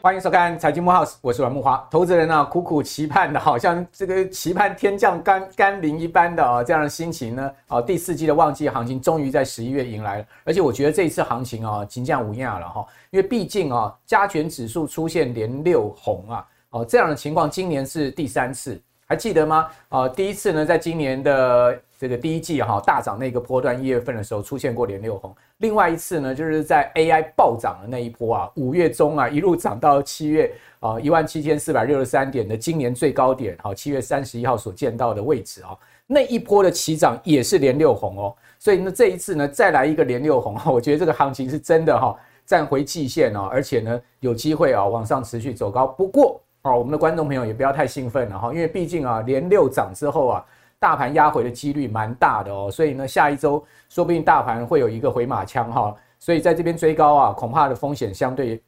欢迎收看《财经慕 House》，我是阮慕驊。投资人呢、啊，苦苦期盼的，好像这个期盼天降甘甘霖一般的啊，这样的心情呢，啊，第四季的旺季行情终于在十一月迎来了。而且我觉得这一次行情啊，金价无压了哈，因为毕竟啊，加权指数出现连六红啊，哦，这样的情况今年是第三次，还记得吗？啊，第一次呢，在今年的。这个第一季哈大涨那个波段，一月份的时候出现过连六红。另外一次呢，就是在 AI 暴涨的那一波啊，五月中啊一路涨到七月啊一万七千四百六十三点的今年最高点，好，七月三十一号所见到的位置啊，那一波的起涨也是连六红哦。所以呢，这一次呢再来一个连六红，我觉得这个行情是真的哈站回季线哦，而且呢有机会啊往上持续走高。不过哦，我们的观众朋友也不要太兴奋了哈，因为毕竟啊连六涨之后啊。大盘压回的几率蛮大的哦，所以呢，下一周说不定大盘会有一个回马枪哈，所以在这边追高啊，恐怕的风险相对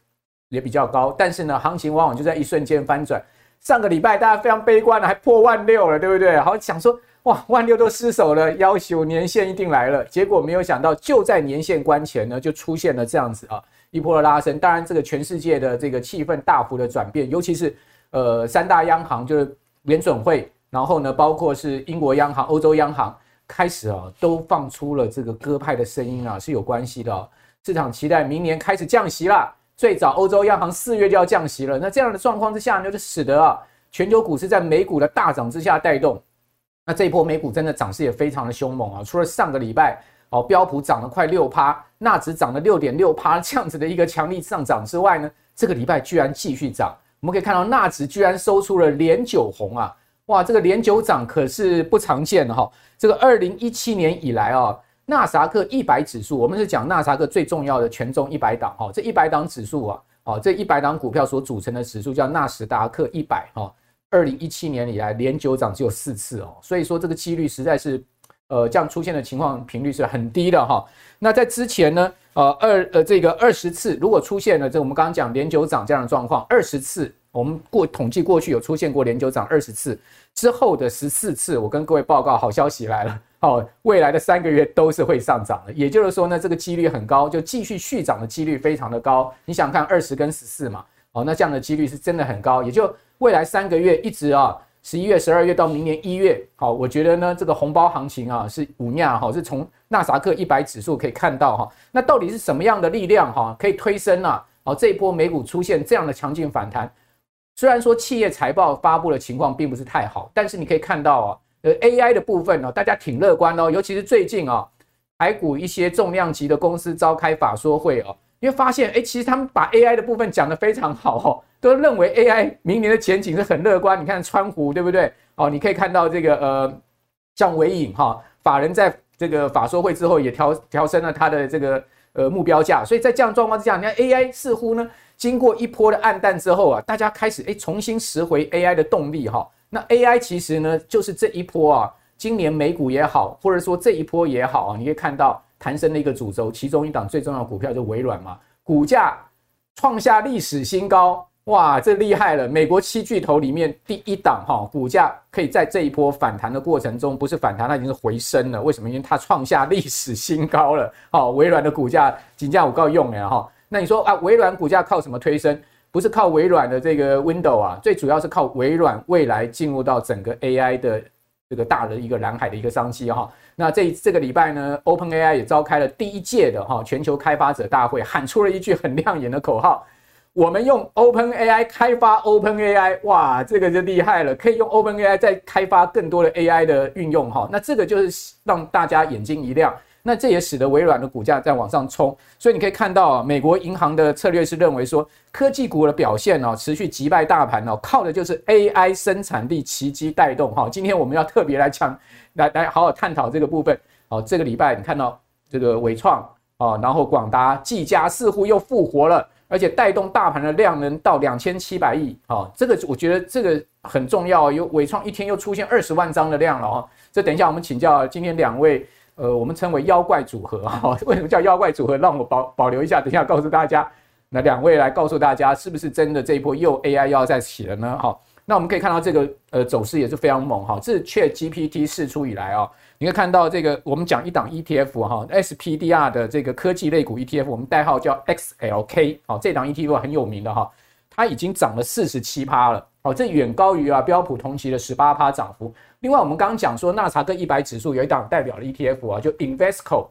也比较高。但是呢，行情往往就在一瞬间翻转。上个礼拜大家非常悲观了，还破万六了，对不对？好想说哇，万六都失守了，要求年线一定来了。结果没有想到，就在年线关前呢，就出现了这样子啊一波的拉升。当然，这个全世界的这个气氛大幅的转变，尤其是呃三大央行就是联准会。然后呢，包括是英国央行、欧洲央行开始啊，都放出了这个鸽派的声音啊，是有关系的。市场期待明年开始降息啦，最早欧洲央行四月就要降息了。那这样的状况之下呢，就使得啊，全球股市在美股的大涨之下带动。那这一波美股真的涨势也非常的凶猛啊！除了上个礼拜哦，标普涨了快六趴，纳指涨了六点六趴这样子的一个强力上涨之外呢，这个礼拜居然继续涨。我们可以看到纳指居然收出了连九红啊！哇，这个连九涨可是不常见的哈。这个二零一七年以来啊，纳萨克一百指数，我们是讲纳萨克最重要的权重一百档哈。这一百档指数啊，哦，这一百档股票所组成的指数叫纳斯达克一百哈。二零一七年以来连九涨只有四次哦，所以说这个几率实在是，呃，这样出现的情况频率是很低的哈。那在之前呢，呃，二呃这个二十次如果出现了这我们刚刚讲连九涨这样的状况，二十次。我们过统计过去有出现过连九涨二十次之后的十四次，我跟各位报告好消息来了哦，未来的三个月都是会上涨的，也就是说呢，这个几率很高，就继续续涨的几率非常的高。你想看二十跟十四嘛？哦，那这样的几率是真的很高，也就未来三个月一直啊，十一月、十二月到明年一月，好，我觉得呢，这个红包行情啊是五亚哈，是从纳萨克一百指数可以看到哈，那到底是什么样的力量哈，可以推升啊？哦，这一波美股出现这样的强劲反弹。虽然说企业财报发布的情况并不是太好，但是你可以看到啊，呃，AI 的部分呢，大家挺乐观哦，尤其是最近啊，台股一些重量级的公司召开法说会哦，因为发现哎，其实他们把 AI 的部分讲得非常好哦，都认为 AI 明年的前景是很乐观。你看川湖对不对？哦，你可以看到这个呃，像纬颖哈，法人在这个法说会之后也调调升了他的这个呃目标价，所以在这样状况之下，你看 AI 似乎呢。经过一波的暗淡之后啊，大家开始诶重新拾回 AI 的动力哈。那 AI 其实呢，就是这一波啊，今年美股也好，或者说这一波也好啊，你可以看到弹升的一个主轴，其中一档最重要的股票就微软嘛，股价创下历史新高，哇，这厉害了！美国七巨头里面第一档哈，股价可以在这一波反弹的过程中，不是反弹，它已经是回升了。为什么？因为它创下历史新高了。好，微软的股价金价我告用了哈。那你说啊，微软股价靠什么推升？不是靠微软的这个 w i n d o w 啊，最主要是靠微软未来进入到整个 AI 的这个大的一个蓝海的一个商机哈。那这这个礼拜呢，OpenAI 也召开了第一届的哈全球开发者大会，喊出了一句很亮眼的口号：我们用 OpenAI 开发 OpenAI，哇，这个就厉害了，可以用 OpenAI 再开发更多的 AI 的运用哈。那这个就是让大家眼睛一亮。那这也使得微软的股价在往上冲，所以你可以看到，美国银行的策略是认为说，科技股的表现哦，持续击败大盘哦，靠的就是 AI 生产力奇迹带动哈。今天我们要特别来讲，来来好好探讨这个部分。好，这个礼拜你看到这个伟创啊，然后广达、技嘉似乎又复活了，而且带动大盘的量能到两千七百亿好，这个我觉得这个很重要，有伟创一天又出现二十万张的量了哦。这等一下我们请教今天两位。呃，我们称为妖怪组合 哈，为什么叫妖怪组合？让我保保留一下，等一下告诉大家。那两位来告诉大家，是不是真的这一波又 AI 要再起了呢？哈，那我们可以看到这个呃走势也是非常猛哈，这是 ChatGPT 释出以来啊，你可以看到这个我们讲一档 ETF 哈，SPDR 的这个科技类股 ETF，我们代号叫 XLK，好，这档 ETF 很有名的哈，它已经涨了四十七趴了，哦，这远高于啊标普同期的十八趴涨幅。另外我们刚刚讲说纳查克一百指数有一档代表的 ETF 啊，就 Invesco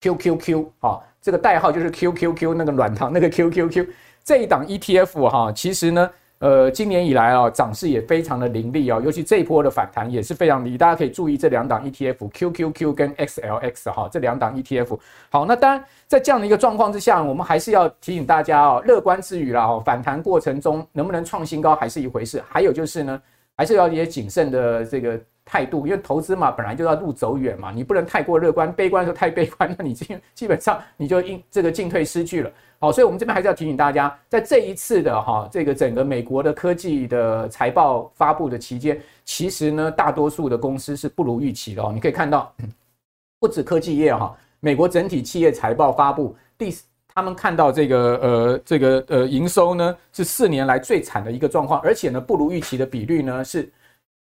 QQQ 哈，这个代号就是 QQQ 那个软糖那个 QQQ 这一档 ETF 哈，其实呢。呃，今年以来啊，涨势也非常的凌厉啊，尤其这一波的反弹也是非常厉。大家可以注意这两档 ETF，QQQ 跟 XLX 哈，这两档 ETF。好，那当然在这样的一个状况之下，我们还是要提醒大家哦，乐观之余啦，哦，反弹过程中能不能创新高还是一回事。还有就是呢，还是要一些谨慎的这个态度，因为投资嘛，本来就要路走远嘛，你不能太过乐观，悲观的时候太悲观，那你基基本上你就应这个进退失据了。好，所以我们这边还是要提醒大家，在这一次的哈这个整个美国的科技的财报发布的期间，其实呢，大多数的公司是不如预期的哦。你可以看到，不止科技业哈，美国整体企业财报发布，第他们看到这个呃这个呃营收呢是四年来最惨的一个状况，而且呢不如预期的比率呢是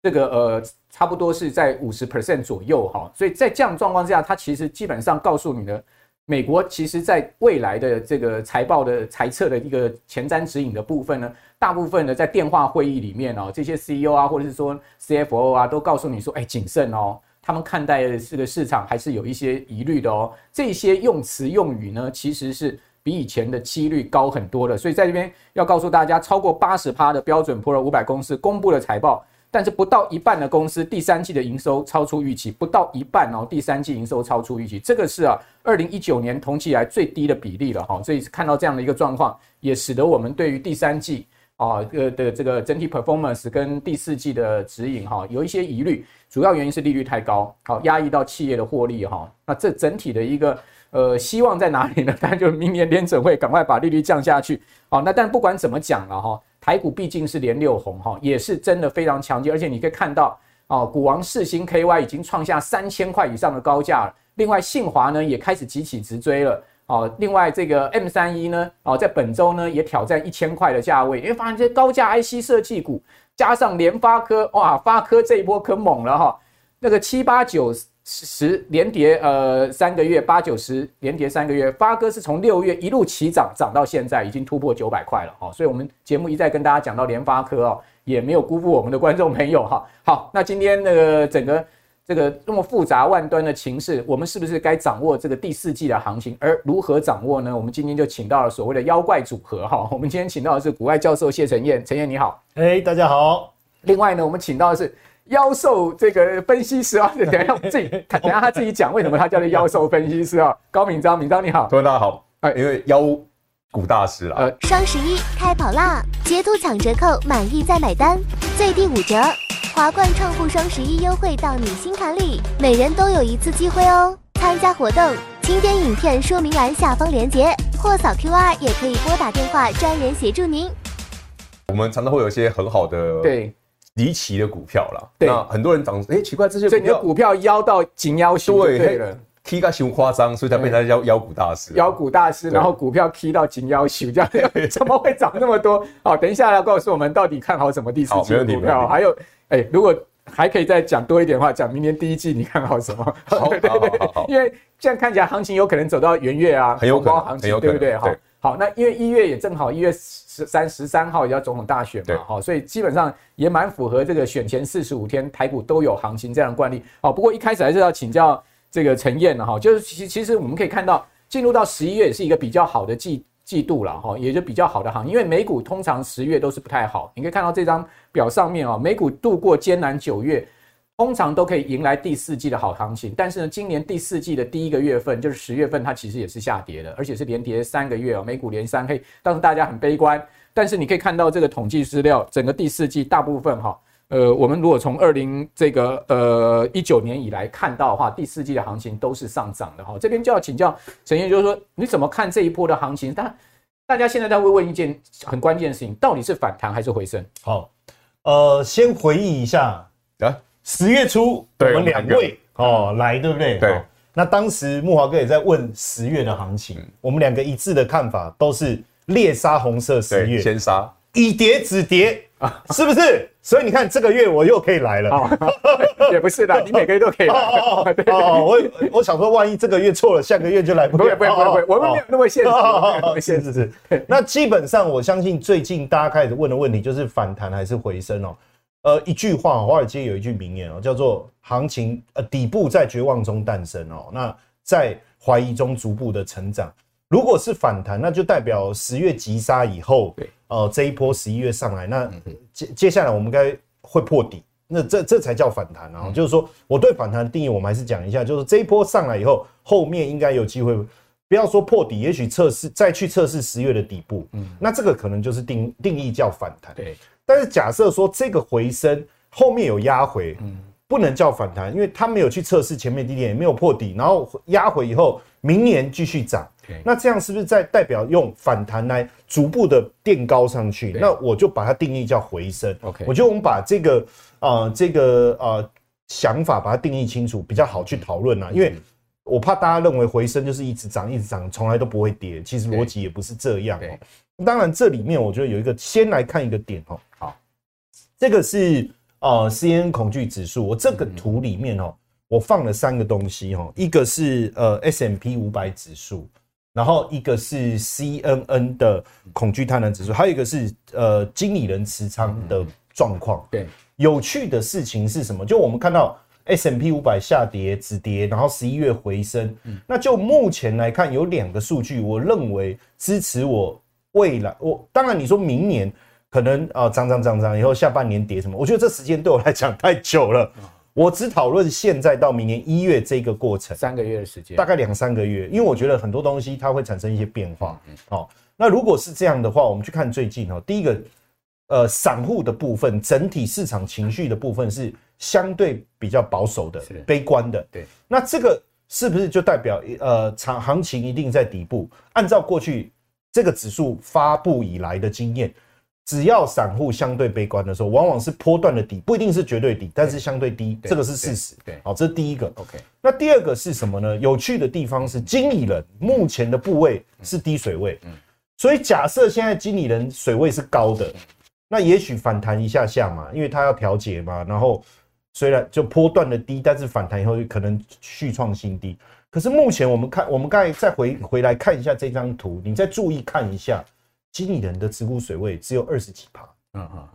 这个呃差不多是在五十 percent 左右哈。所以在这样状况之下，它其实基本上告诉你的。美国其实在未来的这个财报的财测的一个前瞻指引的部分呢，大部分呢在电话会议里面哦，这些 CEO 啊或者是说 CFO 啊都告诉你说，哎，谨慎哦，他们看待这个市场还是有一些疑虑的哦。这些用词用语呢，其实是比以前的几率高很多的。所以在这边要告诉大家，超过八十趴的标准普尔五百公司公布的财报。但是不到一半的公司第三季的营收超出预期，不到一半哦，第三季营收超出预期，这个是啊，二零一九年同期以来最低的比例了哈。所以看到这样的一个状况，也使得我们对于第三季啊呃的这个整体 performance 跟第四季的指引哈有一些疑虑，主要原因是利率太高，好压抑到企业的获利哈。那这整体的一个呃希望在哪里呢？当然就是明年联准会赶快把利率降下去。好，那但不管怎么讲了哈。台股毕竟是连六红哈，也是真的非常强劲，而且你可以看到哦，股王四星 KY 已经创下三千块以上的高价了。另外，信华呢也开始急起直追了哦。另外，这个 M 三一呢哦，在本周呢也挑战一千块的价位，因为发现这些高价 IC 设计股加上联发科哇，发科这一波可猛了哈，那个七八九。十连跌，呃，三个月八九十连跌三个月，发哥是从六月一路起涨，涨到现在已经突破九百块了，哦，所以我们节目一再跟大家讲到联发科哦，也没有辜负我们的观众朋友哈。好，那今天那个整个这个那么复杂万端的情势，我们是不是该掌握这个第四季的行情？而如何掌握呢？我们今天就请到了所谓的妖怪组合哈，我们今天请到的是股外教授谢晨彦，晨彦你好，哎，大家好。另外呢，我们请到的是。妖兽这个分析师啊，等一下自己，等一下他自己讲为什么他叫做妖兽分析师啊？高敏章，敏章你好，各位大家好，哎，因为妖股大师啦。呃，双十一开跑啦，截图抢折扣，满意再买单，最低五折，华冠创富双十一优惠到你心坎里，每人都有一次机会哦。参加活动，请点影片说明栏下方连结，或扫 QR，也可以拨打电话，专人协助您。我们常常会有一些很好的对。离奇的股票了，对，那很多人涨，哎、欸，奇怪，这些所以你的股票妖到紧腰型，对了，K 个熊夸张，所以才被他妖妖股大师，妖股大师，然后股票 K 到紧妖型，这样。怎么会涨那么多？好，等一下要告诉我们到底看好什么第四季的股票，还有，哎、欸，如果还可以再讲多一点的话，讲明年第一季你看好什么？好，对对对，因为这样看起来行情有可能走到元月啊，很有可能，行情对不对？好。好，那因为一月也正好一月十三十三号也要总统大选嘛，哈，所以基本上也蛮符合这个选前四十五天台股都有行情这样的惯例。好，不过一开始还是要请教这个晨彦哈，就是其其实我们可以看到进入到十一月也是一个比较好的季季度了哈，也就比较好的行情，因为美股通常十月都是不太好，你可以看到这张表上面啊，美股度过艰难九月。通常都可以迎来第四季的好行情，但是呢，今年第四季的第一个月份就是十月份，它其实也是下跌的，而且是连跌三个月哦，美股连三黑，当时大家很悲观。但是你可以看到这个统计资料，整个第四季大部分哈，呃，我们如果从二零这个呃一九年以来看到的话，第四季的行情都是上涨的哈。这边就要请教晨彦，就是说你怎么看这一波的行情？但大家现在在会问一件很关键的事情，到底是反弹还是回升？好，呃，先回忆一下啊。十月初，我们两位哦来，对不对？对。那当时木华哥也在问十月的行情，我们两个一致的看法都是猎杀红色十月，先杀，以跌止跌，是不是？所以你看这个月我又可以来了，哦、也不是的，你每个月都可以来。哦，对哦我我想说，万一这个月错了，下个月就来不了。不会不会不会，我们没有那么现实，那么现实是。那基本上，我相信最近大家开始问的问题就是反弹还是回升哦。呃，一句话，华尔街有一句名言哦，叫做“行情呃底部在绝望中诞生哦，那在怀疑中逐步的成长”。如果是反弹，那就代表十月急杀以后，对，呃，这一波十一月上来，那接接下来我们该会破底，那这这才叫反弹啊！就是说，我对反弹的定义，我们还是讲一下，就是这一波上来以后，后面应该有机会，不要说破底，也许测试再去测试十月的底部，嗯，那这个可能就是定定义叫反弹，对。但是假设说这个回升后面有压回，嗯，不能叫反弹，因为它没有去测试前面低点，也没有破底，然后压回以后，明年继续涨，那这样是不是在代表用反弹来逐步的垫高上去？那我就把它定义叫回升。OK，我觉得我们把这个呃这个呃想法把它定义清楚，比较好去讨论啊，因为我怕大家认为回升就是一直涨一直涨，从来都不会跌，其实逻辑也不是这样哦。当然，这里面我觉得有一个，先来看一个点哦。好，这个是呃 CNN 恐惧指数。我这个图里面哦，我放了三个东西哦，一个是呃 S M P 五百指数，然后一个是 CNN 的恐惧贪婪指数，还有一个是呃经理人持仓的状况。对，有趣的事情是什么？就我们看到 S M P 五百下跌止跌，然后十一月回升。嗯那就目前来看，有两个数据，我认为支持我。未来，我当然你说明年可能啊涨涨涨涨，以后下半年跌什么？我觉得这时间对我来讲太久了。我只讨论现在到明年一月这个过程，三个月的时间，大概两三个月。因为我觉得很多东西它会产生一些变化。哦，那如果是这样的话，我们去看最近哦，第一个，呃，散户的部分，整体市场情绪的部分是相对比较保守的、悲观的。对，那这个是不是就代表呃，场行情一定在底部？按照过去。这个指数发布以来的经验，只要散户相对悲观的时候，往往是波段的底，不一定是绝对底，但是相对低，这个是事实。对，好，这是第一个。OK，那第二个是什么呢？有趣的地方是，经理人目前的部位是低水位，所以假设现在经理人水位是高的，那也许反弹一下下嘛，因为他要调节嘛，然后虽然就波段的低，但是反弹以后可能续创新低。可是目前我们看，我们刚才再回回来看一下这张图，你再注意看一下，经理人的持股水位只有二十几趴。嗯嗯嗯。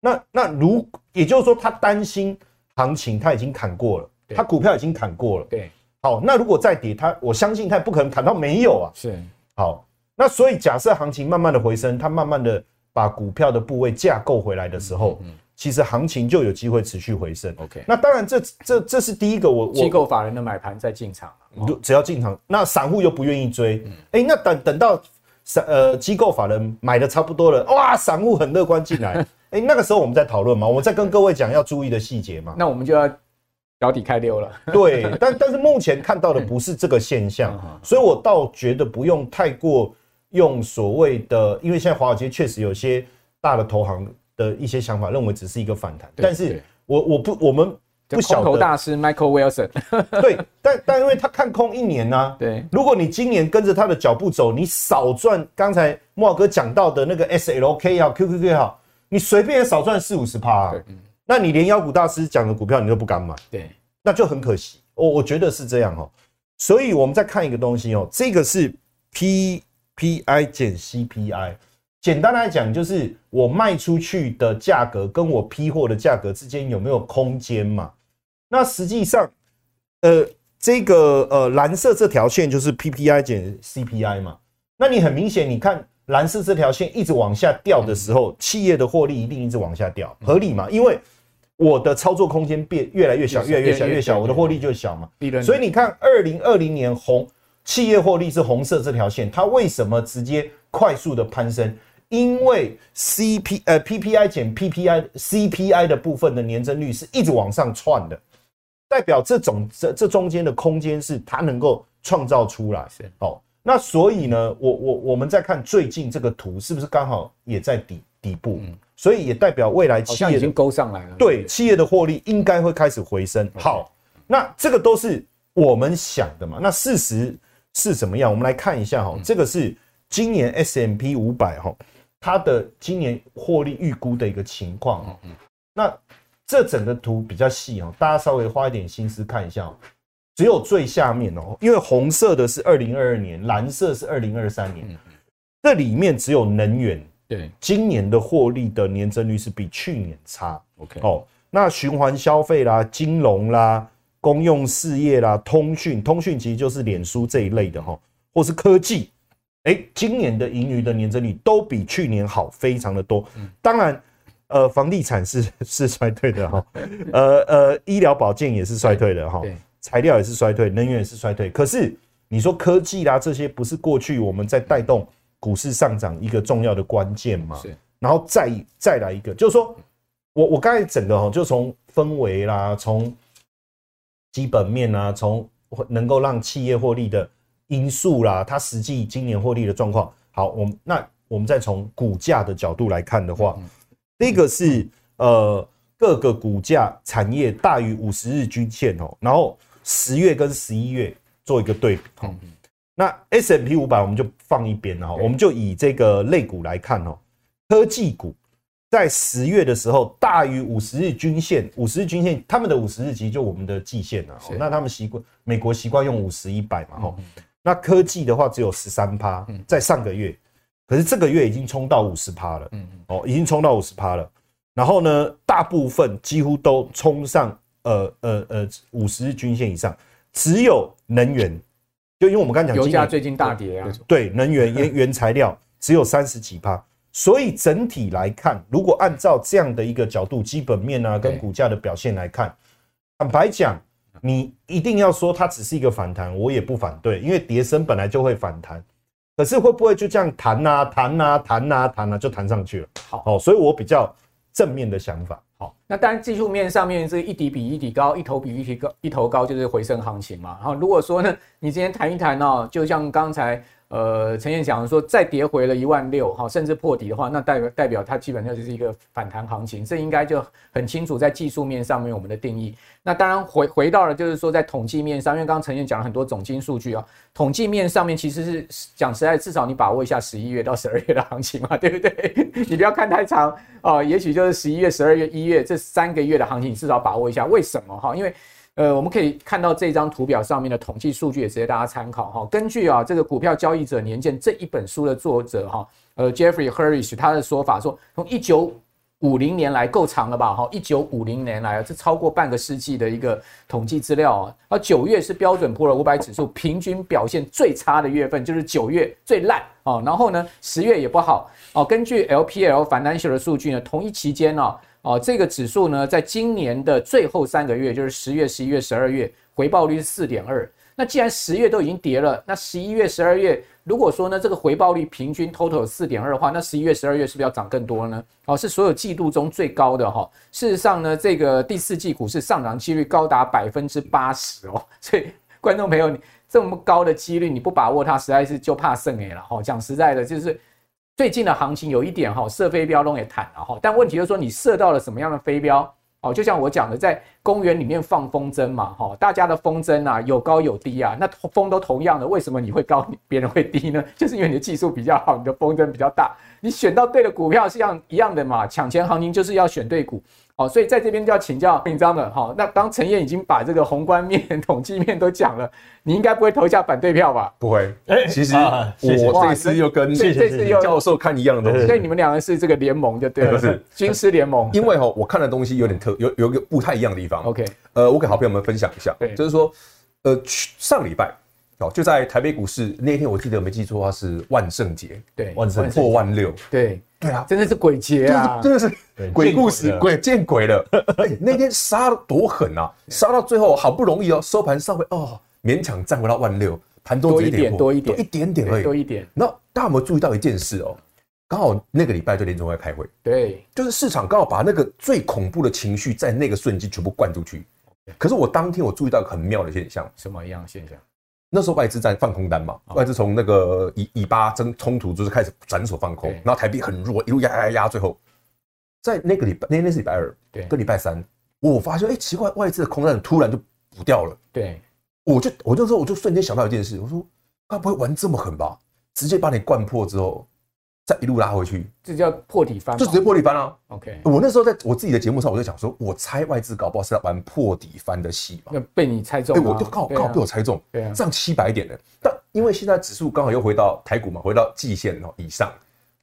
那那如也就是说，他担心行情他已经砍过了，他股票已经砍过了。对。好，那如果再跌，他我相信他也不可能砍到没有啊。是。好，那所以假设行情慢慢的回升，他慢慢的把股票的部位架构回来的时候。嗯。其实行情就有机会持续回升。OK，那当然这这这是第一个我，我机构法人的买盘在进场，只要进场，那散户又不愿意追，哎、嗯欸，那等等到散呃机构法人买的差不多了，哇，散户很乐观进来，哎、欸，那个时候我们在讨论嘛，我们在跟各位讲要注意的细节嘛，那我们就要脚底开溜了。对，但但是目前看到的不是这个现象，所以我倒觉得不用太过用所谓的，因为现在华尔街确实有些大的投行。的一些想法，认为只是一个反弹，但是我我不我们不晓得。空头大师 Michael Wilson 对，但但因为他看空一年呢、啊，对，如果你今年跟着他的脚步走，你少赚刚才慕驊哥讲到的那个 SLK 也好，QQQ 也好，你随便也少赚四五十趴，那你连妖股大师讲的股票你都不敢买，对，那就很可惜，我我觉得是这样哦，所以我们再看一个东西哦，这个是 PPI 减 CPI。简单来讲，就是我卖出去的价格跟我批货的价格之间有没有空间嘛？那实际上，呃，这个呃蓝色这条线就是 PPI 减 CPI 嘛。那你很明显，你看蓝色这条线一直往下掉的时候，企业的获利一定一直往下掉，合理嘛？因为我的操作空间变越来越小，越来越小，越小，我的获利就小嘛。所以你看，二零二零年红企业获利是红色这条线，它为什么直接快速的攀升？因为 C P 呃 P P I 减 P P I C P I 的部分的年增率是一直往上窜的，代表这种这这中间的空间是它能够创造出来。是哦，那所以呢，我我我们再看最近这个图是不是刚好也在底底部？嗯，所以也代表未来企业已经勾上来了。对，企业的获利应该会开始回升。好，那这个都是我们想的嘛。那事实是怎么样？我们来看一下哈，这个是今年 S M P 五百哈。它的今年获利预估的一个情况。那这整个图比较细哦，大家稍微花一点心思看一下哦。只有最下面哦，因为红色的是二零二二年，蓝色是二零二三年。这里面只有能源，对，今年的获利的年增率是比去年差。OK，哦，那循环消费啦、金融啦、公用事业啦、通讯，通讯其实就是脸书这一类的哈，或是科技，哎，今年的盈余的年增率都比去年好，非常的多。当然，呃，房地产是是衰退的哈，呃呃，医疗保健也是衰退的哈，材料也是衰退，能源也是衰退。可是你说科技啦这些，不是过去我们在带动。股市上涨一个重要的关键吗，是，然后再再来一个，就是说我我刚才整个哈，就从氛围啦，从基本面啊，从能够让企业获利的因素啦，它实际今年获利的状况。好，我们那我们再从股价的角度来看的话，第一个是呃各个股价产业大于五十日均线哦，然后十月跟十一月做一个对比。那 S M P 五百我们就放一边了哈，我们就以这个类股来看哦，科技股在十月的时候大于五十日均线，五十日均线他们的五十日其实就我们的季线了，那他们习惯美国习惯用五十一百嘛哈，那科技的话只有十三趴，在上个月，可是这个月已经冲到五十趴了，哦，已经冲到五十趴了，然后呢，大部分几乎都冲上呃呃呃五十日均线以上，只有能源。就因为我们刚才讲，油价最近大跌啊，对，能源 原原材料只有三十几趴，所以整体来看，如果按照这样的一个角度，基本面啊跟股价的表现来看，坦白讲，你一定要说它只是一个反弹，我也不反对，因为跌升本来就会反弹，可是会不会就这样弹啊弹啊弹啊弹啊就弹上去了？好，所以我比较正面的想法。好，那当然技术面上面是一底比一底高，一头比一头高，一头高就是回升行情嘛。然后如果说呢，你今天谈一谈哦，就像刚才。呃，陈彦讲说，再跌回了一万六，哈，甚至破底的话，那代表代表它基本上就是一个反弹行情，这应该就很清楚在技术面上面我们的定义。那当然回回到了就是说在统计面上，因为刚刚陈彦讲了很多总金数据啊，统计面上面其实是讲实在，至少你把握一下十一月到十二月的行情嘛，对不对？你不要看太长啊，也许就是十一月、十二月、一月这三个月的行情，你至少把握一下。为什么哈？因为呃，我们可以看到这张图表上面的统计数据，也值得大家参考哈。根据啊这个股票交易者年鉴这一本书的作者哈，呃，Jeffrey Hirsch 他的说法说，从一九五零年来够长了吧哈，一九五零年来啊，这超过半个世纪的一个统计资料啊。而九月是标准普尔五百指数平均表现最差的月份，就是九月最烂哦。然后呢，十月也不好哦。根据 LPL Financial 的数据呢，同一期间呢。哦，这个指数呢，在今年的最后三个月，就是十月、十一月、十二月，回报率是四点二。那既然十月都已经跌了，那十一月、十二月，如果说呢，这个回报率平均 total 四点二的话，那十一月、十二月是不是要涨更多呢？哦，是所有季度中最高的哈。事实上呢，这个第四季股市上涨几率高达百分之八十哦。所以，观众朋友，你这么高的几率，你不把握它，实在是就怕剩哎了哈。讲实在的，就是。最近的行情有一点哈，射飞镖都也谈了哈，但问题就是说你射到了什么样的飞镖哦？就像我讲的，在公园里面放风筝嘛哈，大家的风筝啊有高有低啊，那风都同样的，为什么你会高，别人会低呢？就是因为你的技术比较好，你的风筝比较大，你选到对的股票是一样一样的嘛。抢钱行情就是要选对股。哦，所以在这边就要请教紧张的哈。那当陈燕已经把这个宏观面、统计面都讲了，你应该不会投下反对票吧？不会。哎，其实我这次又跟这次又教授看一样的东西，所以你们两个是这个联盟就对了，不是军师联盟。因为哈，我看的东西有点特，有有个不太一样的地方。OK，呃，我给好朋友们分享一下，就是说，呃，上礼拜哦，就在台北股市那天，我记得没记错的话是万圣节，对，万圣破万六，对。对啊，真的是鬼节啊！真的是鬼故事，鬼见鬼了。欸、那天杀的多狠啊！杀到最后好不容易哦，收盘稍微哦，勉强站回到万六，盘多一点，多一点，多一点点而已，多一点。那大家有没有注意到一件事哦？刚好那个礼拜就联总会开会，对，就是市场刚好把那个最恐怖的情绪在那个瞬间全部灌出去。可是我当天我注意到一个很妙的现象，什么样的现象？那时候外资在放空单嘛，外资从那个以以巴争冲突就是开始斩首放空，然后台币很弱，一路压压压，最后。在那个礼拜，那那是礼拜二，对，跟礼拜三，我发现哎、欸，奇怪，外资的空单突然就补掉了，对，我就我就说我就瞬间想到一件事，我说他不会玩这么狠吧？直接把你灌破之后，再一路拉回去，这叫破底翻，就直接破底翻啊。OK，我那时候在我自己的节目上，我就讲说，我猜外资搞不好是要玩破底翻的戏嘛。那被你猜中，哎，我就刚好刚好被我猜中，对啊，涨七百点的。但因为现在指数刚好又回到台股嘛，回到季线哦以上，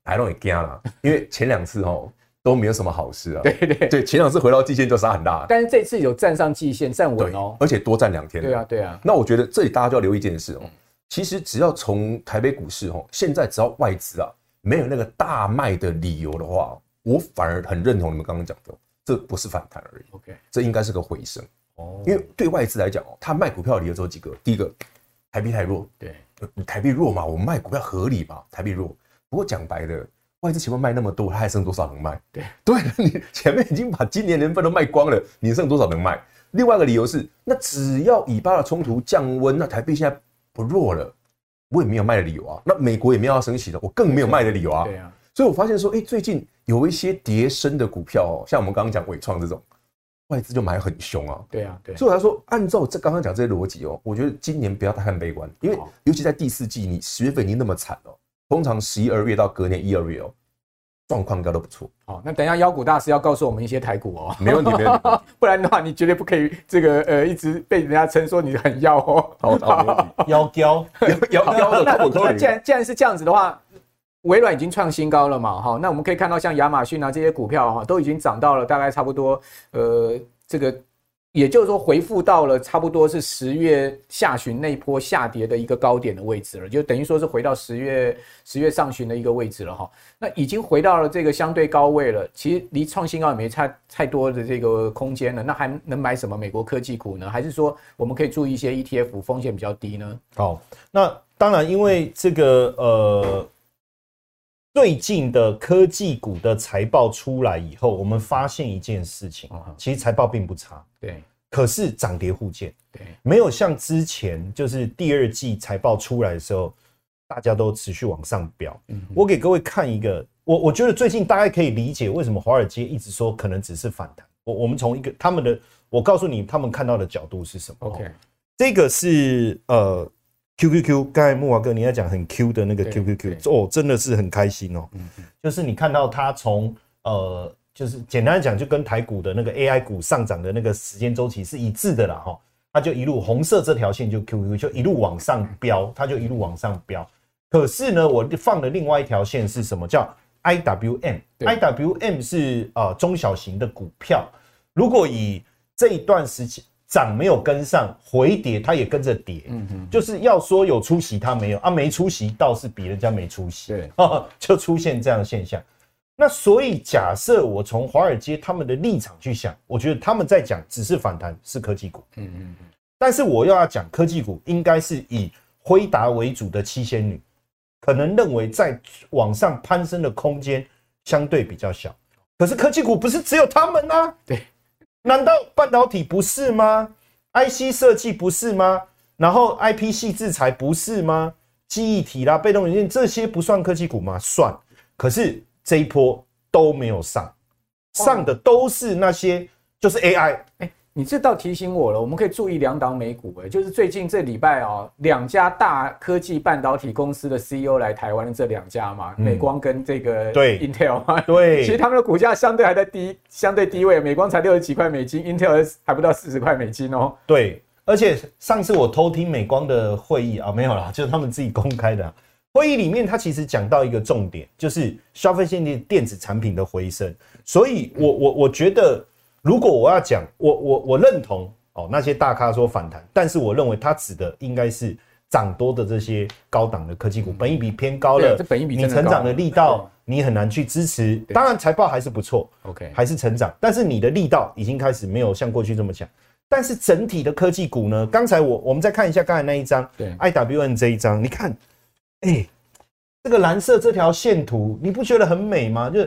还容易惊了，因为前两次哦都没有什么好事啊。对对对，前两次回到季线就杀很大，但是这次有站上季线，站稳哦，而且多站两天。对啊对啊。那我觉得这里大家就要留意一件事哦，其实只要从台北股市哦，现在只要外资啊。没有那个大卖的理由的话，我反而很认同你们刚刚讲的，这不是反弹而已。OK，这应该是个回升。哦，因为对外资来讲哦，他卖股票的理由只有几个：第一个，台币太弱。对，台币弱嘛，我们卖股票合理嘛？台币弱。不过讲白的，外资前面卖那么多，他还剩多少能卖？对，对，你 前面已经把今年年份都卖光了，你剩多少能卖？另外一个理由是，那只要以巴的冲突降温，那台币现在不弱了。我也没有卖的理由啊，那美国也没有要升息的，我更没有卖的理由啊。对啊，所以我发现说，哎、欸，最近有一些跌升的股票哦，像我们刚刚讲伟创这种，外资就买很凶啊。对啊，对。所以我才说，按照这刚刚讲这些逻辑哦，我觉得今年不要太看悲观，因为尤其在第四季，你十月份已经那么惨了，通常十一二月到隔年一二月哦。状况应该都不错。好，那等一下妖股大师要告诉我们一些台股哦。没问题，没问题。不然的话，你绝对不可以这个呃一直被人家称说你很妖哦。好，好，妖娇，妖娇的。那既然既然是这样子的话，微软已经创新高了嘛？哈，那我们可以看到像亚马逊啊这些股票哈，都已经涨到了大概差不多呃这个。也就是说，回复到了差不多是十月下旬那波下跌的一个高点的位置了，就等于说是回到十月十月上旬的一个位置了哈。那已经回到了这个相对高位了，其实离创新高也没差太多的这个空间了。那还能买什么美国科技股呢？还是说我们可以注意一些 ETF 风险比较低呢？好，那当然，因为这个呃，最近的科技股的财报出来以后，我们发现一件事情，其实财报并不差。对，可是涨跌互见，对，没有像之前就是第二季财报出来的时候，大家都持续往上飙。嗯，我给各位看一个，我我觉得最近大概可以理解为什么华尔街一直说可能只是反弹。我我们从一个他们的，我告诉你他们看到的角度是什么？OK，这个是呃 QQQ，刚才木华哥你要讲很 Q 的那个 QQQ，哦，真的是很开心哦。嗯，就是你看到它从呃。就是简单讲，就跟台股的那个 AI 股上涨的那个时间周期是一致的啦，哈，它就一路红色这条线就 QQ 就一路往上飙，它就一路往上飙。可是呢，我放的另外一条线是什么？叫 IWM，IWM 是呃中小型的股票。如果以这一段时期涨没有跟上，回跌它也跟着跌，嗯嗯，就是要说有出息它没有啊，没出息倒是比人家没出息，对，就出现这样的现象。那所以，假设我从华尔街他们的立场去想，我觉得他们在讲只是反弹是科技股，嗯嗯嗯。但是我又要讲科技股应该是以辉达为主的七仙女，可能认为在往上攀升的空间相对比较小。可是科技股不是只有他们吗？对，难道半导体不是吗？IC 设计不是吗？然后 IP 系制裁不是吗？记忆体啦、被动元件这些不算科技股吗？算。可是。这一波都没有上，上的都是那些就是 AI。你这倒提醒我了，我们可以注意两档美股。哎，就是最近这礼拜啊，两家大科技半导体公司的 CEO 来台湾的这两家嘛，美光跟这个对 Intel 嘛对，其实他们的股价相对还在低，相对低位，美光才六十几块美金，Intel 还不到四十块美金哦。对，而且上次我偷听美光的会议啊，没有啦，就是他们自己公开的。会议里面，他其实讲到一个重点，就是消费性电电子产品的回升。所以我，我我我觉得，如果我要讲，我我我认同哦，那些大咖说反弹，但是我认为他指的应该是涨多的这些高档的科技股，本益比偏高了，你成长的力道你很难去支持。当然，财报还是不错，OK，还是成长，但是你的力道已经开始没有像过去这么强。但是整体的科技股呢？刚才我我们再看一下刚才那一张，对，I W N 这一张，你看。哎、欸，这个蓝色这条线图，你不觉得很美吗？就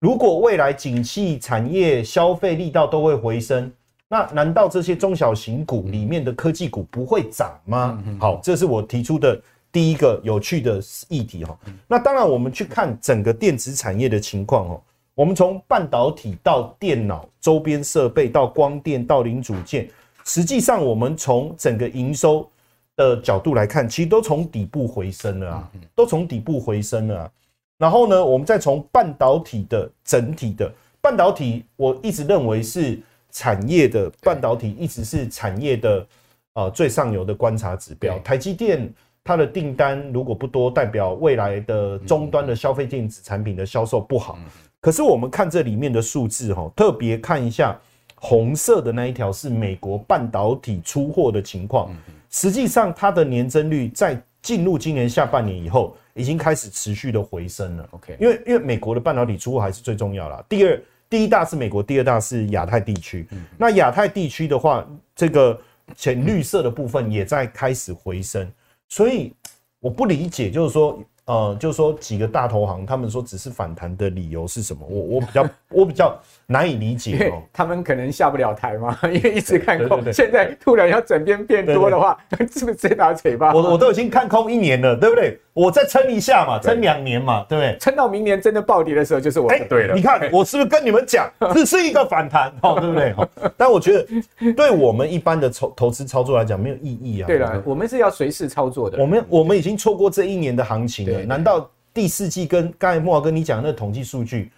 如果未来景气、产业、消费力道都会回升，那难道这些中小型股里面的科技股不会涨吗？好，这是我提出的第一个有趣的议题哈。那当然，我们去看整个电子产业的情况哦。我们从半导体到电脑周边设备到光电到零组件，实际上我们从整个营收。的角度来看，其实都从底部回升了啊，都从底部回升了啊。然后呢，我们再从半导体的整体的半导体，我一直认为是产业的半导体一直是产业的呃最上游的观察指标。台积电它的订单如果不多，代表未来的终端的消费电子产品的销售不好。可是我们看这里面的数字哈，特别看一下红色的那一条是美国半导体出货的情况。实际上它的年增率在进入今年下半年以后。已经开始持续的回升了。OK，因为因为美国的半导体出货还是最重要啦。第二，第一大是美国，第二大是亚太地区。那亚太地区的话，这个浅绿色的部分也在开始回升，所以我不理解，就是说。呃，就是说几个大投行，他们说只是反弹的理由是什么？我我比较我比较难以理解哦。他们可能下不了台嘛，因为一直看空，对对对，现在突然要整边变多的话，是不是直打嘴巴？我我都已经看空一年了，对不对？我再撑一下嘛，撑两年嘛，对不对？撑到明年真的暴跌的时候，就是我的对了。你看 我是不是跟你们讲，这是一个反弹，哦，对不对？但我觉得对我们一般的投投资操作来讲没有意义啊。对了，我们是要随时操作的。我们我们已经错过这一年的行情了。难道第四季跟刚才慕驊哥你讲的那个统计数据，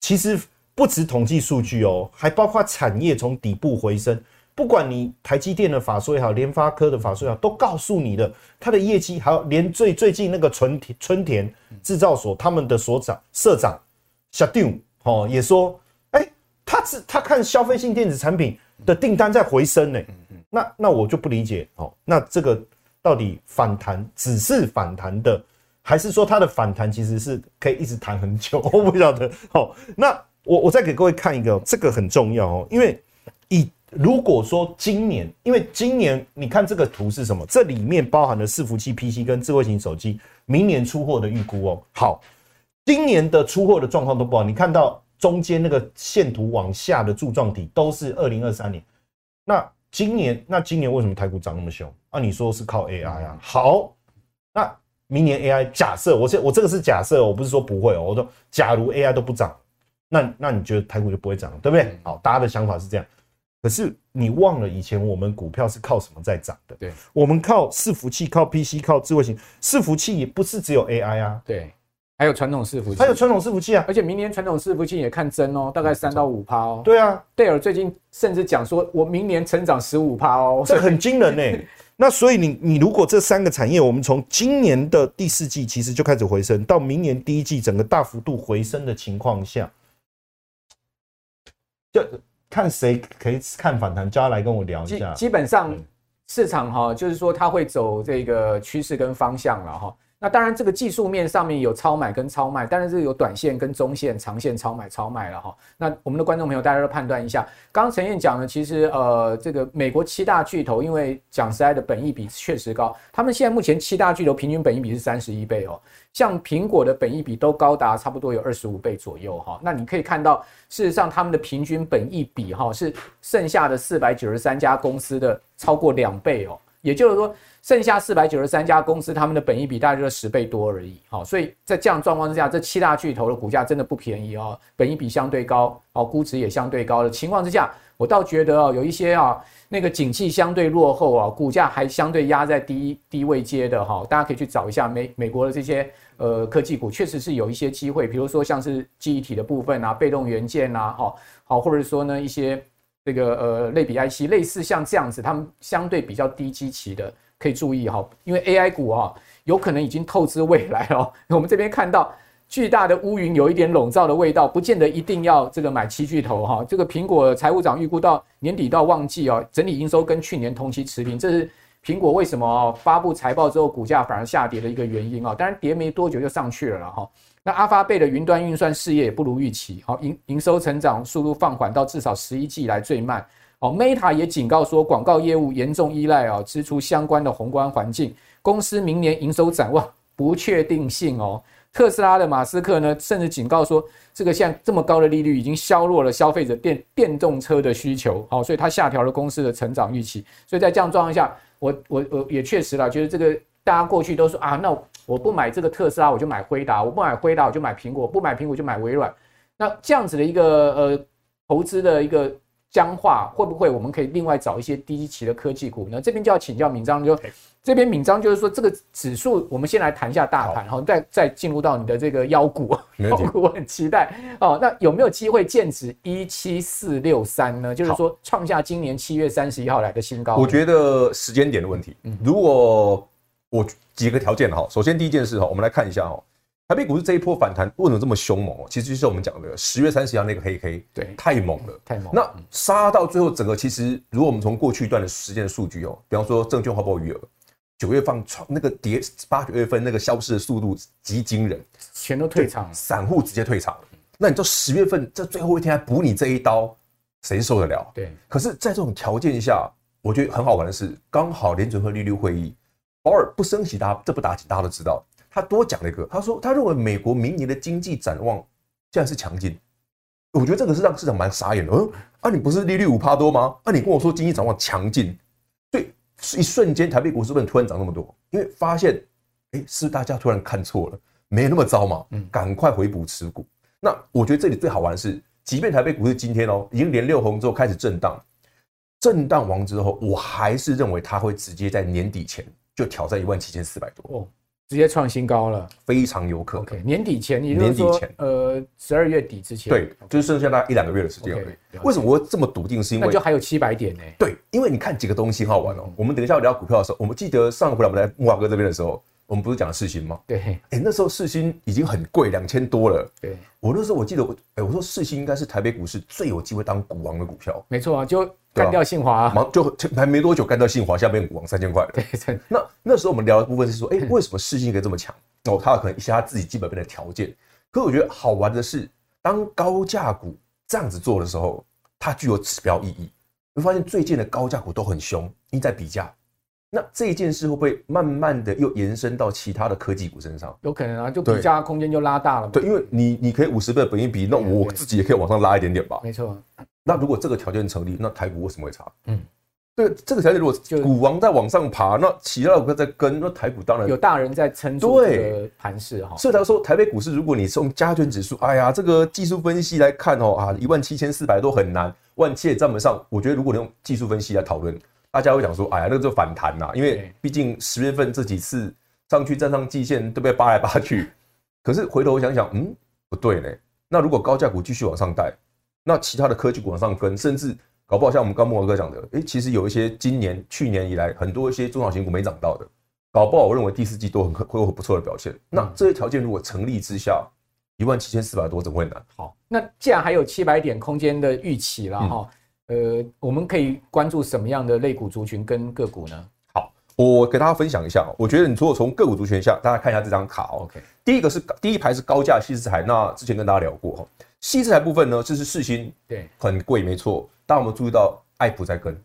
其实不止统计数据哦，还包括产业从底部回升。不管你台积电的法说也好，联发科的法说也好，都告诉你的，它的业绩还有连最最近那个春田春田制造所他们的所长社长小丁哦也说，哎、他只他看消费性电子产品的订单在回升呢。那那我就不理解哦，那这个。到底反弹只是反弹的，还是说它的反弹其实是可以一直弹很久？我不晓得。好，那我我再给各位看一个，这个很重要哦，因为以如果说今年，因为今年你看这个图是什么？这里面包含了伺服器、PC 跟智慧型手机明年出货的预估哦。好，今年的出货的状况都不好，你看到中间那个线图往下的柱状体都是二零二三年，那。今年那今年为什么台股涨那么凶？啊，你说是靠 AI 啊？好，那明年 AI 假设我这我这个是假设，我不是说不会哦。我说假如 AI 都不涨，那那你觉得台股就不会涨，对不对？好，大家的想法是这样。可是你忘了以前我们股票是靠什么在涨的？对，我们靠伺服器、靠 PC、靠智慧型伺服器，也不是只有 AI 啊。对。还有传统伺服器，还有传统伺服器啊，而且明年传统伺服器也看增哦，大概三到五趴哦。对啊，戴尔最近甚至讲说，我明年成长十五趴哦，这很惊人呢。那所以你你如果这三个产业，我们从今年的第四季其实就开始回升，到明年第一季整个大幅度回升的情况下，就看谁可以看反弹，叫他来跟我聊一下。基本上市场哈，就是说它会走这个趋势跟方向了哈。那当然，这个技术面上面有超买跟超卖，当然是有短线跟中线、长线超买、超卖了哈。那我们的观众朋友，大家都判断一下。刚刚陈燕讲的，其实呃，这个美国七大巨头，因为讲实在的，本益比确实高。他们现在目前七大巨头平均本益比是三十一倍哦，像苹果的本益比都高达差不多有二十五倍左右哈。那你可以看到，事实上他们的平均本益比哈是剩下的四百九十三家公司的超过两倍哦，也就是说。剩下四百九十三家公司，他们的本益比大概就是十倍多而已。好，所以在这样状况之下，这七大巨头的股价真的不便宜哦，本益比相对高，哦，估值也相对高的情况之下，我倒觉得哦，有一些啊，那个景气相对落后啊，股价还相对压在低低位阶的哈，大家可以去找一下美美国的这些呃科技股，确实是有一些机会，比如说像是记忆体的部分啊，被动元件啊，好，好，或者说呢一些这个呃类比 IC，类似像这样子，他们相对比较低基期的。可以注意哈，因为 AI 股啊，有可能已经透支未来哦。我们这边看到巨大的乌云，有一点笼罩的味道，不见得一定要这个买七巨头哈。这个苹果财务长预估到年底到旺季哦，整体营收跟去年同期持平，这是苹果为什么哦发布财报之后股价反而下跌的一个原因啊。当然跌没多久就上去了了哈。那阿发贝的云端运算事业也不如预期，好营营收成长速度放缓到至少十一季来最慢。哦，Meta 也警告说，广告业务严重依赖啊支出相关的宏观环境，公司明年营收展望不确定性哦。特斯拉的马斯克呢，甚至警告说，这个现在这么高的利率已经削弱了消费者电电动车的需求，好，所以他下调了公司的成长预期。所以在这样状况下，我我我也确实了，觉得这个大家过去都说啊，那我不买这个特斯拉，我就买辉达；我不买辉达，我就买苹果；不买苹果就买微软。那这样子的一个呃投资的一个。僵化，会不会我们可以另外找一些低期的科技股呢？这边就要请教敏章，就这边敏章就是说，这个指数我们先来谈一下大盘，然后再再进入到你的这个妖股，妖股我很期待哦。那有没有机会见指一七四六三呢？就是说创下今年七月三十一号来的新高。我觉得时间点的问题，如果我几个条件哈，首先第一件事哈，我们来看一下哈。台北股市这一波反弹为什么这么凶猛？其实就是我们讲的十月三十号那个黑 K，对，太猛了，太猛。那杀到最后，整个其实如果我们从过去一段的时间的数据哦，比方说证券划报余额，九月份创那个跌，八九月份那个消失的速度极惊人，全都退场，散户直接退场。那你到十月份这最后一天还补你这一刀，谁受得了？对。可是，在这种条件下，我觉得很好玩的是，刚好联准会利率会议，鲍尔不升息，大家这不打紧，大家都知道。他多讲了一个，他说他认为美国明年的经济展望现在是强劲，我觉得这个是让市场蛮傻眼的。嗯，啊，你不是利率五趴多吗？啊，你跟我说经济展望强劲，对，一瞬间台北股市为什么突然涨那么多？因为发现，哎，是大家突然看错了，没那么糟嘛，嗯，赶快回补持股。那我觉得这里最好玩的是，即便台北股市今天哦已经连六红之后开始震荡，震荡完之后，我还是认为它会直接在年底前就挑战一万七千四百多。哦。直接创新高了，非常有可能。OK，年底前，年底前，呃，十二月底之前，对，就是剩下大概一两个月的时间而已。为什么我会这么笃定？是因为就还有七百点呢。对，因为你看几个东西很好玩哦。我们等一下聊股票的时候，我们记得上回来我们来慕驊哥这边的时候，我们不是讲世新吗？对，哎，那时候世新已经很贵，两千多了。对，我那时候我记得我，哎，我说世新应该是台北股市最有机会当股王的股票。没错啊，就。干掉信驊，忙就还没多久，干掉信华，下面股王三千块。对，那那时候我们聊的部分是说，哎，为什么世芯可以这么强？哦，他可能一些他自己基本面的条件。可是我觉得好玩的是，当高价股这样子做的时候，它具有指标意义。你会发现最近的高价股都很凶，因为在比价。那这一件事会不会慢慢的又延伸到其他的科技股身上？有可能啊，就比价空间就拉大了嘛。对，因为你你可以五十倍的本益比，那我自己也可以往上拉一点点吧。没错。那如果这个条件成立，那台股为什么会差？嗯，对，这个条件如果股王在往上爬，那其他的股票在跟，那台股当然有大人在撑住这个盘势哈。所以他说，台北股市如果你用加权指数，哎呀，这个技术分析来看哦啊，一万七千四百多很难，万七也站不上。我觉得如果你用技术分析来讨论，大家会讲说，哎呀，那个就反弹呐，因为毕竟十月份这几次上去站上季线都被扒来扒去。可是回头想想，嗯，不对呢。那如果高价股继续往上带？那其他的科技股往上跟，甚至搞不好像我们刚慕驊哥讲的，哎，其实有一些今年、去年以来很多一些中小型股没涨到的，搞不好我认为第四季都很会有很不错的表现。那这些条件如果成立之下，一万七千四百多怎么会难？好，那既然还有七百点空间的预期了哈，呃，我们可以关注什么样的类股族群跟个股呢？好，我给大家分享一下，我觉得你如果从个股族群下，大家看一下这张卡哦。OK，第一个是第一排是高价矽智财，那之前跟大家聊过哈。矽智财部分呢，这是世新，对，很贵，没错。但我们注意到爱普在跟，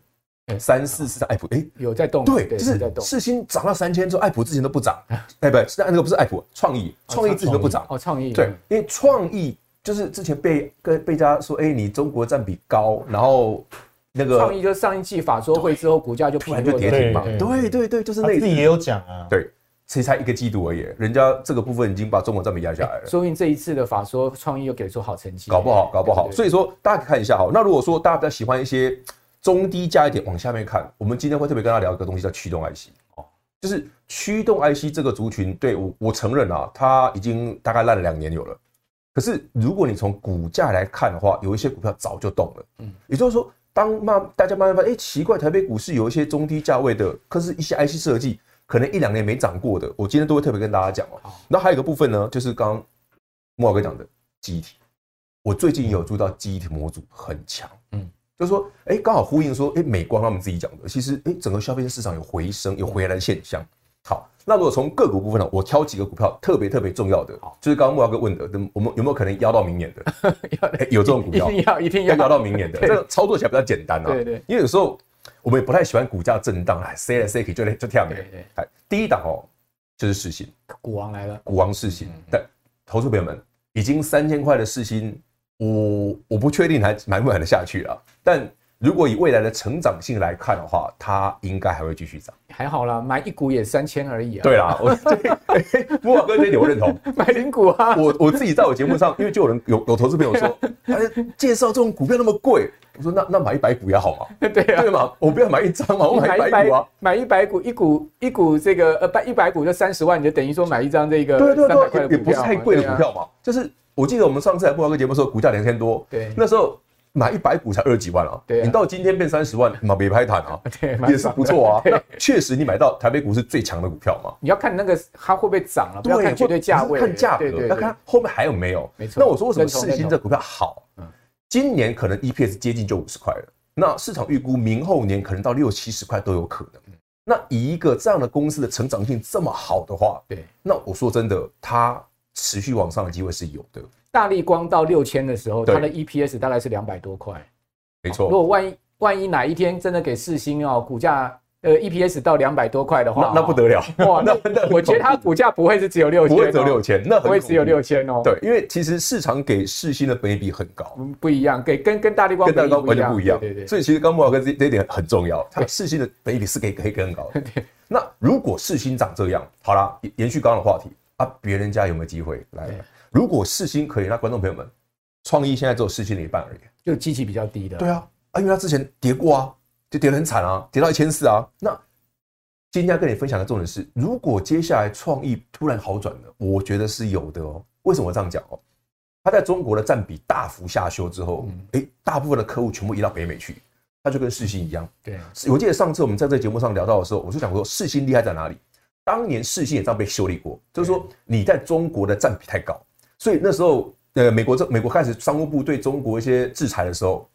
三四四三爱普，哎，有在动，对，就是世新涨到三千之后，爱普之前都不涨，哎，不是，那个不是爱普，创意，创意之前都不涨，哦，创意，对，因为创意就是之前被跟被大家说，哎，你中国占比高，然后那个创意就是上一季法说会之后，股价就突然就跌停嘛，对对。对，就是那自己也有讲啊，对。其实才一个季度而已，人家这个部分已经把中国占比压下来了。说明这一次的法说创意又给出好成绩，搞不好，搞不好。所以说，大家可以看一下哈。那如果说大家比较喜欢一些中低价一点，往下面看，我们今天会特别跟大家聊一个东西，叫驱动 IC 哦，就是驱动 IC 这个族群，对我我承认啊，它已经大概烂了两年有了。可是如果你从股价来看的话，有一些股票早就动了。嗯，也就是说，当慢大家慢慢发现，哎，奇怪，台北股市有一些中低价位的，可是一些 IC 设计。可能一两年没涨过的，我今天都会特别跟大家讲哦。那还有一个部分呢，就是刚刚慕驊哥讲的记忆体，我最近也有注意到记忆体模组很强，嗯，就是说，哎，刚好呼应说，哎，美光他们自己讲的，其实，哎，整个消费市场有回升、有回来的现象。好，那如果从个股部分呢，我挑几个股票特别特别重要的，就是刚刚莫老哥问的，我们有没有可能压到明年的？有这种股票，一定要一定要压到明年的，这个操作起来比较简单啊。对对，因为有时候。我们也不太喜欢股价震荡，哎，塞来塞去就就跳的。哎，第一档哦，就是世新，股王来了，股王世新。但投资朋友们，已经三千块的世新，我我不确定还买不买得下去了。但如果以未来的成长性来看的话，它应该还会继续涨。还好啦，买一股也三千而已啊。对啦，我 对慕驊哥这一点我认同。买零股啊，我我自己在我节目上，因为就有人有有投资朋友说，哎，介绍这种股票那么贵，我说那那买一百股也好嘛。对啊，对嘛，我不要买一张嘛，我买一百股啊，买一百股，一股一股这个呃，百一百股就三十万，你就等于说买一张这个对对对，也不是太贵的股票嘛。就是我记得我们上次来慕驊哥节目时候，股价两千多，对，那时候。买一百股才二十几万啊！对，你到今天变三十万，嘛别拍坦啊，对，也是不错啊。确实，你买到台北股是最强的股票嘛。你要看那个它会不会涨了，不要看绝对价位，看价格，要看后面还有没有。没错。那我说为什么世芯这股票好？今年可能 EPS 接近就五十块了，那市场预估明后年可能到六七十块都有可能。那以一个这样的公司的成长性这么好的话，对，那我说真的，它持续往上的机会是有的。大力光到六千的时候，它的 EPS 大概是两百多块，没错。如果万一万一哪一天真的给世星哦，股价呃 EPS 到两百多块的话，那不得了哇！那 我觉得它股价不会是只有六千，不会只有六千，那不会只有六千哦。对，因为其实市场给世星的本益比很高，不一样，给跟跟大力光跟大力光完全不一样。对对。所以其实刚木老哥这这一点很重要，它世星的本益比是可以可以更高的。那如果世星长这样，好了，延续刚刚的话题啊，别人家有没有机会来？如果世星可以，那观众朋友们。创意现在只有世星的一半而已，就机器比较低的。对啊，啊，因为它之前跌过啊，就跌得很惨啊，跌到一千四啊。那今天要跟你分享的重点是，如果接下来创意突然好转了，我觉得是有的哦。为什么我这样讲哦？它在中国的占比大幅下修之后，哎、嗯，大部分的客户全部移到北美去，它就跟世星一样。对，我记得上次我们在这个节目上聊到的时候，我就讲说世星厉害在哪里？当年世芯也这样被修理过，就是说你在中国的占比太高，所以那时候。呃，美国这美国开始商务部对中国一些制裁的时候，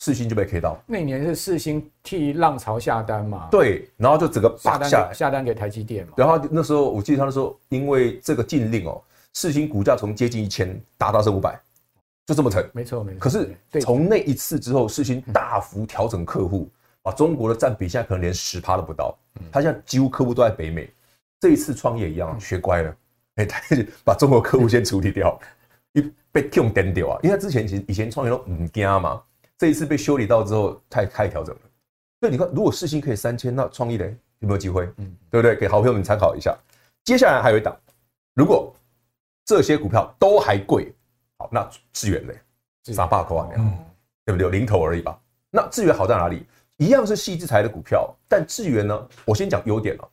世芯就被 K 到。那年是世芯替浪潮下单嘛？对，然后就整个下单下下单给台积电嘛。然后那时候我记得他那时候因为这个禁令哦，世芯股价从接近一千达到是五百，就这么沉。没错没错。可是从那一次之后，世芯大幅调整客户，把中国的占比现在可能连十趴都不到。他现在几乎客户都在北美。这一次创业一样学乖了，哎，他把中国客户先处理掉。一被 Q 点掉啊！因为他之前其实以前创业都唔惊嘛，这一次被修理到之后，太太调整了。所以你看，如果世芯可以三千，那创意嘞有没有机会？嗯，对不对？给好朋友们参考一下。接下来还有一档，如果这些股票都还贵，好，那智原嘞，三百块啊，嗯，对不对？零头而已吧。那智远好在哪里？一样是矽智财的股票，但智源呢，我先讲优点了，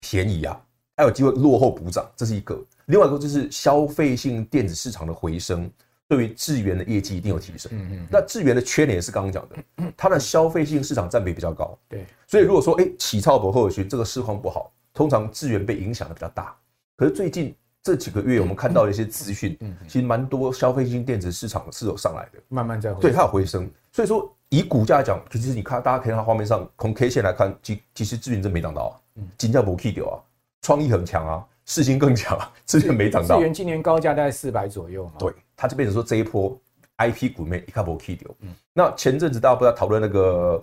便宜啊，还有机会落后补涨，这是一个。另外一个就是消费性电子市场的回升，对于智源的业绩一定有提升。嗯嗯。那智源的缺点也是刚刚讲的，它的消费性市场占比比较高。对。所以如果说哎，起超不后续这个市况不好，通常智源被影响的比较大。可是最近这几个月，我们看到的一些资讯，嗯，其实蛮多消费性电子市场是有上来的，慢慢在回。对，它有回升。所以说以股价来讲，其实你看大家可以看画面上从 K 线来看，其其实智源真没涨到啊，金价不 K 掉啊，创意很强啊。世芯更强，之前没涨到。资源今年高价大概四百左右嘛。对，它就变成说这一波 IP 股里面一卡波 K 掉。嗯，那前阵子大家不是在讨论那个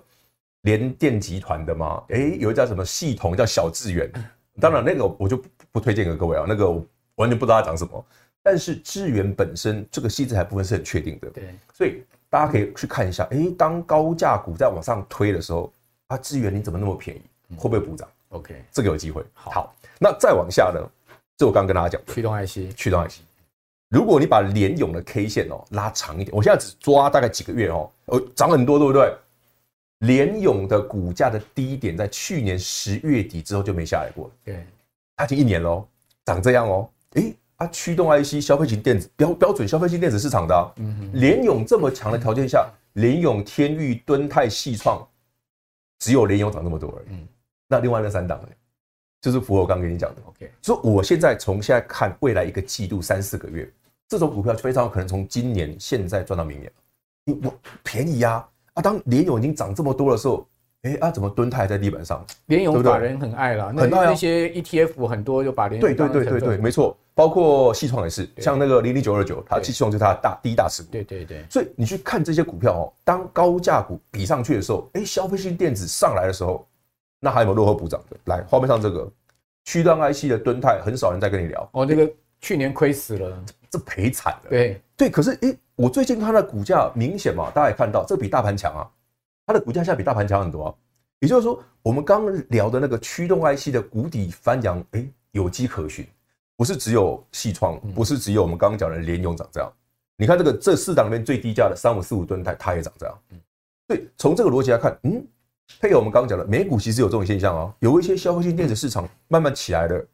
联电集团的吗？哎、欸，有一家什么系统叫小智源，当然那个我就不不推荐给各位啊，那个我完全不知道它讲什么。但是智源本身这个矽智财部分是很确定的。对，所以大家可以去看一下，哎、欸，当高价股在往上推的时候，啊，智源你怎么那么便宜？会不会补涨？OK，这个有机会。好。那再往下呢？这我刚刚跟大家讲的驱动 IC，驱动 IC。如果你把联咏的 K 线哦拉长一点，我现在只抓大概几个月哦，呃，涨很多，对不对？联咏的股价的低点在去年十月底之后就没下来过了。对，它已经一年喽，长这样哦。诶，啊，驱动 IC 消费型电子标标准消费型电子市场的、啊，嗯哼，联咏这么强的条件下，联咏、天域、敦泰、细创，只有联咏涨那么多而已。嗯，那另外那三档呢？就是符合我刚刚跟你讲的，OK。所以我现在从现在看未来一个季度三四个月，这种股票非常有可能从今年现在赚到明年。你我便宜呀，啊，当联咏已经涨这么多的时候，哎啊，怎么蹲泰还在地板上？联咏法人很爱了，很爱那些 ETF 很多就把联咏对对对对对，没错，包括矽创也是，像那个零零九二九，它矽创就是它的大第一大持股。对对对。所以你去看这些股票哦，当高价股比上去的时候，哎，消费性电子上来的时候。那还有没有落后补涨的？来，画面上这个驱动 IC 的敦泰，很少人在跟你聊哦。那个去年亏死了，这赔惨了。对对，可是诶、欸，我最近看的股价明显嘛，大家也看到，这比大盘强啊。它的股价现在比大盘强很多啊。也就是说，我们刚刚聊的那个驱动 IC 的谷底翻扬，哎，有迹可循。不是只有矽创，不是只有我们刚刚讲的联咏长这样。你看这个这四档里面最低价的三五四五敦泰，它也长这样。对，从这个逻辑来看，嗯，配合我们刚刚讲的美股其实有这种现象啊，有一些消费性电子市场慢慢起来了。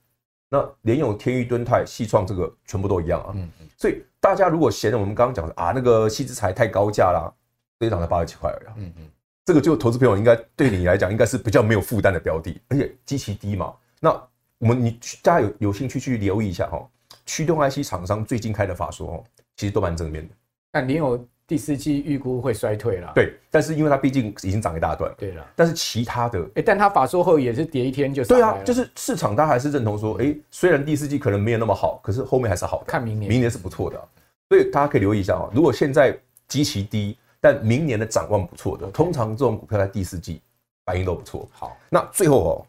那联咏、天域、敦泰、西创这个全部都一样啊。嗯所以大家如果嫌我们刚刚讲的啊那个西之财太高价啦，这一档才八十几块而已。嗯嗯，这个就投资朋友应该对你来讲应该是比较没有负担的标的，而且基期低嘛。那我们你大家有有兴趣去留意一下哈，驱动 IC 厂商最近开的法说哦，其实都蛮正面的。那联咏第四季预估会衰退了。对，但是因为它毕竟已经涨一大段。对了。但是其他的，哎，但它法说后也是跌一天就对啊，就是市场它还是认同说，哎，虽然第四季可能没有那么好，可是后面还是好的。看明年，明年是不错的，所以大家可以留意一下啊。如果现在基期低，但明年的展望不错的，通常这种股票在第四季反应都不错。好，那最后哦。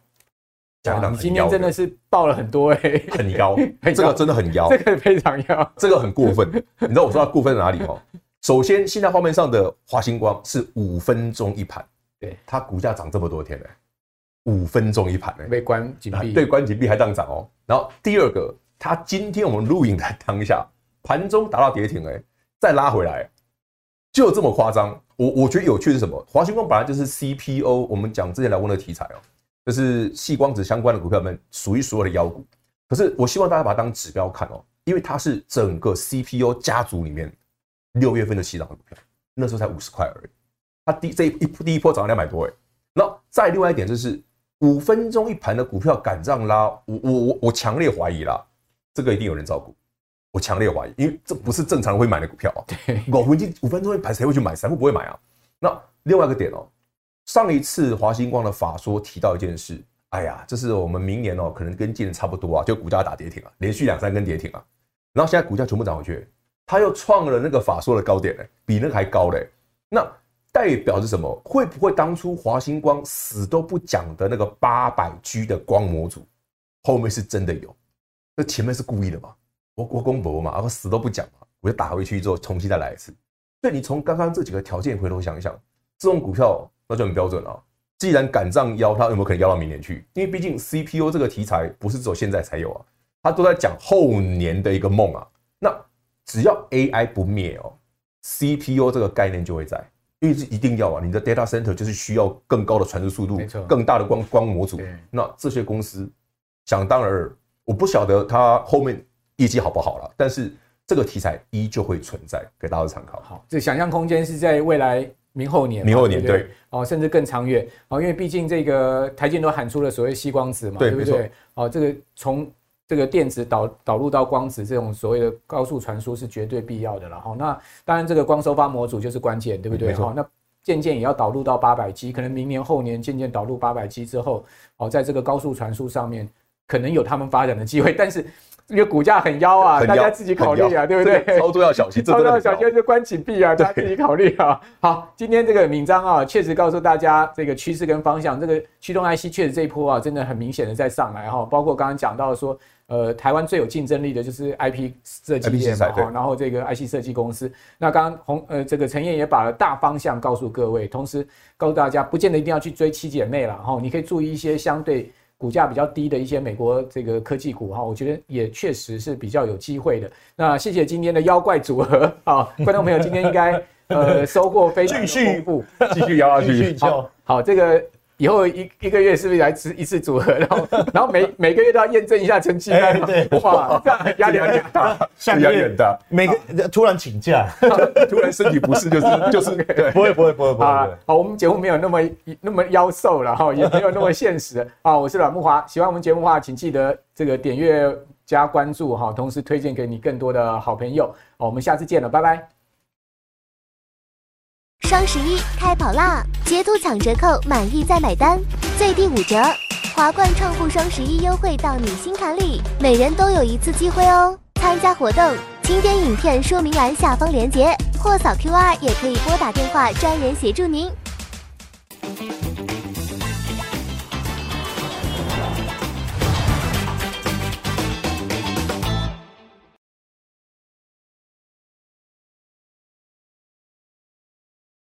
今天真的是爆了很多哎、欸，很妖，这个真的很妖，这个非常妖，这个很过分。你知道我说它过分在哪里吗？首先，现在画面上的华星光是五分钟一盘，对，它股价涨这么多天呢，五分钟一盘呢，被关紧闭，对，关紧闭还当涨哦。然后第二个，它今天我们录影的当下，盘中达到跌停哎，再拉回来，就这么夸张。我我觉得有趣的是什么？华星光本来就是 CPO，我们讲之前聊过的题材哦。就是细光子相关的股票们数一数二的妖股，可是我希望大家把它当指标看哦，因为它是整个 CPO 家族里面六月份的起涨的股票，那时候才五十块而已，它第这一第一波涨了两百多哎，那再另外一点就是五分钟一盘的股票敢这样拉，我我我我强烈怀疑啦，这个一定有人照顾，我强烈怀疑，因为这不是正常人会买的股票啊，五分钟五分钟一盘谁会去买？散户不会买啊。那另外一个点哦。上一次华星光的法说提到一件事，哎呀，这是我们明年哦，可能跟今年差不多啊，就股价打跌停啊，连续两三根跌停啊，然后现在股价全部涨回去，他又创了那个法说的高点嘞，比那个还高嘞，那代表是什么？会不会当初华星光死都不讲的那个八百 G 的光模组，后面是真的有？那前面是故意的嘛？我我公博嘛，然后死都不讲嘛，我就打回去之后重新再来一次。所以你从刚刚这几个条件回头想一想，这种股票。那就很标准了。既然敢这样邀，它有没有可能邀到明年去？因为毕竟 CPU 这个题材不是只有现在才有啊，它都在讲后年的一个梦啊。那只要 AI 不灭哦，CPU 这个概念就会在，因为是一定要啊。你的 data center 就是需要更高的传输速度，更大的光光模组。那这些公司想当然，我不晓得它后面业绩好不好了，但是这个题材依旧会存在，给大家参考。好，这想象空间是在未来。明后年，明后年对哦，甚至更长远哦，因为毕竟这个台积都喊出了所谓吸光子嘛，对不对？哦，这个从这个电子导导入到光子这种所谓的高速传输是绝对必要的了哈。那当然，这个光收发模组就是关键，对不对？哈，那渐渐也要导入到八百 G，可能明年后年渐渐导入八百 G 之后，哦，在这个高速传输上面可能有他们发展的机会，但是。这个股价很妖啊，大家自己考虑啊，对不对？操作要小心，操作要小心就关紧闭啊，大家自己考虑啊。好，今天这个敏章啊，确实告诉大家这个趋势跟方向。这个驱动 IC 确实这一波啊，真的很明显的在上来哈。包括刚刚讲到说，呃，台湾最有竞争力的就是 IP 设计业嘛哈。然后这个 IC 设计公司，那刚刚红呃这个陈燕也把大方向告诉各位，同时告诉大家，不见得一定要去追七姐妹了哈。你可以注意一些相对。股价比较低的一些美国这个科技股哈，我觉得也确实是比较有机会的。那谢谢今天的妖怪组合啊，观众朋友今天应该呃收获非常丰富，继续摇下去。好，好，这个以后一一个月是不是来吃一次组合？然后 然后每每个月都要验证一下成绩单？对，哇，这样压力很大，压力很大。每个突然请假，突然身体不适，就是就是对，不会不会不会不会。好，我们节目没有那么那么妖瘦了哈，也没有那么现实啊。我是阮木华，喜欢我们节目的话，请记得这个点阅加关注哈，同时推荐给你更多的好朋友。好，我们下次见了，拜拜。双十一开跑啦！截图抢折扣，满意再买单，最低五折。华冠创富双十一优惠到你心坎里，每人都有一次机会哦！参加活动，请点影片说明栏下方链接，或扫 QR，也可以拨打电话，专人协助您。